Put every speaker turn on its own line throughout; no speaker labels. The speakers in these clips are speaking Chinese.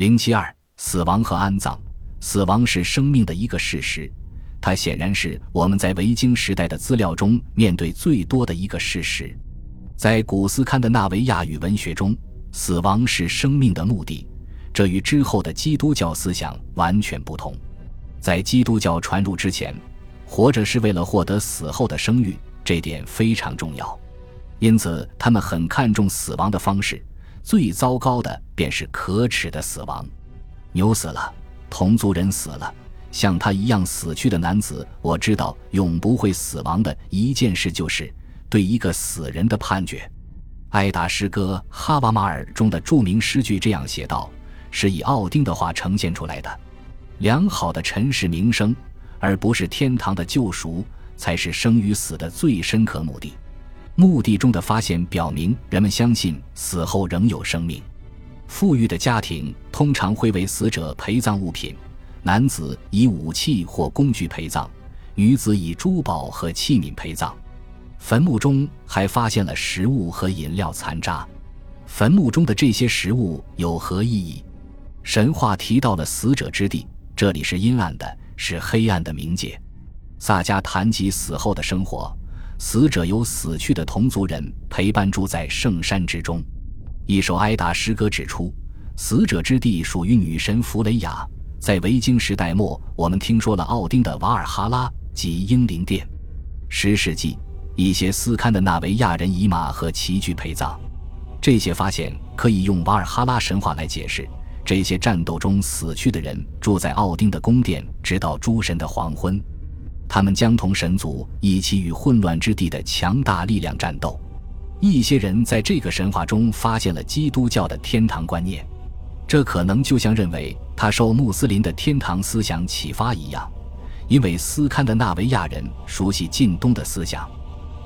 零七二，死亡和安葬。死亡是生命的一个事实，它显然是我们在维京时代的资料中面对最多的一个事实。在古斯堪的纳维亚语文学中，死亡是生命的目的，这与之后的基督教思想完全不同。在基督教传入之前，活着是为了获得死后的声誉，这点非常重要。因此，他们很看重死亡的方式。最糟糕的便是可耻的死亡。牛死了，同族人死了，像他一样死去的男子，我知道永不会死亡的一件事就是对一个死人的判决。艾达诗歌《哈瓦马尔》中的著名诗句这样写道：“是以奥丁的话呈现出来的。良好的尘世名声，而不是天堂的救赎，才是生与死的最深刻目的。”墓地中的发现表明，人们相信死后仍有生命。富裕的家庭通常会为死者陪葬物品，男子以武器或工具陪葬，女子以珠宝和器皿陪葬。坟墓中还发现了食物和饮料残渣。坟墓中的这些食物有何意义？神话提到了死者之地，这里是阴暗的，是黑暗的冥界。萨迦谈及死后的生活。死者由死去的同族人陪伴住在圣山之中。一首哀达诗歌指出，死者之地属于女神弗雷雅。在维京时代末，我们听说了奥丁的瓦尔哈拉及英灵殿。十世纪，一些斯堪的纳维亚人以马和骑具陪葬。这些发现可以用瓦尔哈拉神话来解释。这些战斗中死去的人住在奥丁的宫殿，直到诸神的黄昏。他们将同神族一起与混乱之地的强大力量战斗。一些人在这个神话中发现了基督教的天堂观念，这可能就像认为他受穆斯林的天堂思想启发一样，因为斯堪的纳维亚人熟悉近东的思想。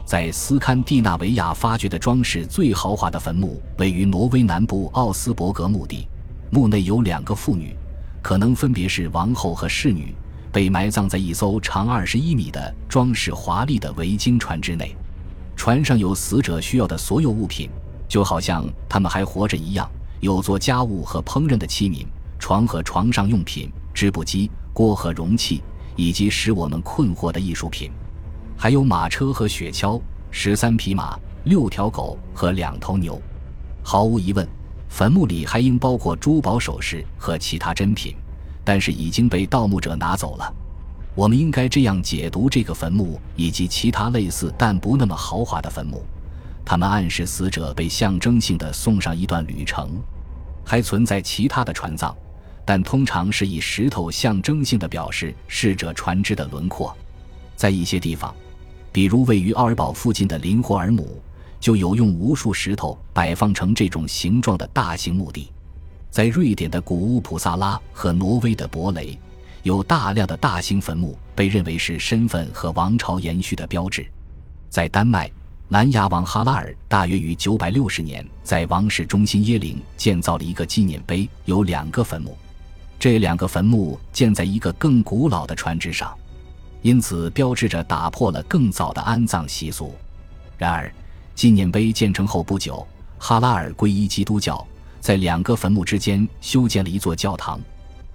在斯堪的纳维亚发掘的装饰最豪华的坟墓位于挪威南部奥斯伯格墓地，墓内有两个妇女，可能分别是王后和侍女。被埋葬在一艘长二十一米的装饰华丽的维京船只内，船上有死者需要的所有物品，就好像他们还活着一样。有做家务和烹饪的器皿，床和床上用品，织布机、锅和容器，以及使我们困惑的艺术品，还有马车和雪橇、十三匹马、六条狗和两头牛。毫无疑问，坟墓里还应包括珠宝首饰和其他珍品。但是已经被盗墓者拿走了。我们应该这样解读这个坟墓以及其他类似但不那么豪华的坟墓：他们暗示死者被象征性的送上一段旅程。还存在其他的船葬，但通常是以石头象征性的表示逝者船只的轮廓。在一些地方，比如位于奥尔堡附近的林霍尔姆，就有用无数石头摆放成这种形状的大型墓地。在瑞典的古乌普萨拉和挪威的博雷，有大量的大型坟墓，被认为是身份和王朝延续的标志。在丹麦，南亚王哈拉尔大约于960年在王室中心耶林建造了一个纪念碑，有两个坟墓。这两个坟墓建在一个更古老的船只上，因此标志着打破了更早的安葬习俗。然而，纪念碑建成后不久，哈拉尔皈依基督教。在两个坟墓之间修建了一座教堂。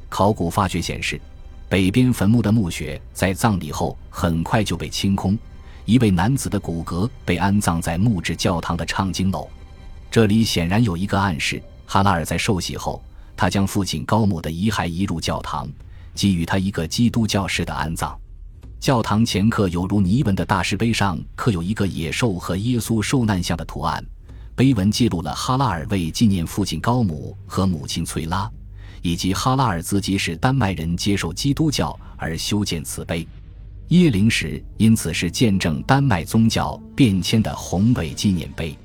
考古发掘显示，北边坟墓的墓穴在葬礼后很快就被清空。一位男子的骨骼被安葬在木质教堂的唱经楼。这里显然有一个暗示：哈拉尔在受洗后，他将父亲高姆的遗骸移入教堂，给予他一个基督教式的安葬。教堂前刻有如泥纹的大石碑上刻有一个野兽和耶稣受难像的图案。碑文记录了哈拉尔为纪念父亲高姆和母亲翠拉，以及哈拉尔自己是丹麦人接受基督教而修建此碑。耶灵石因此是见证丹麦宗教变迁的宏伟纪念碑。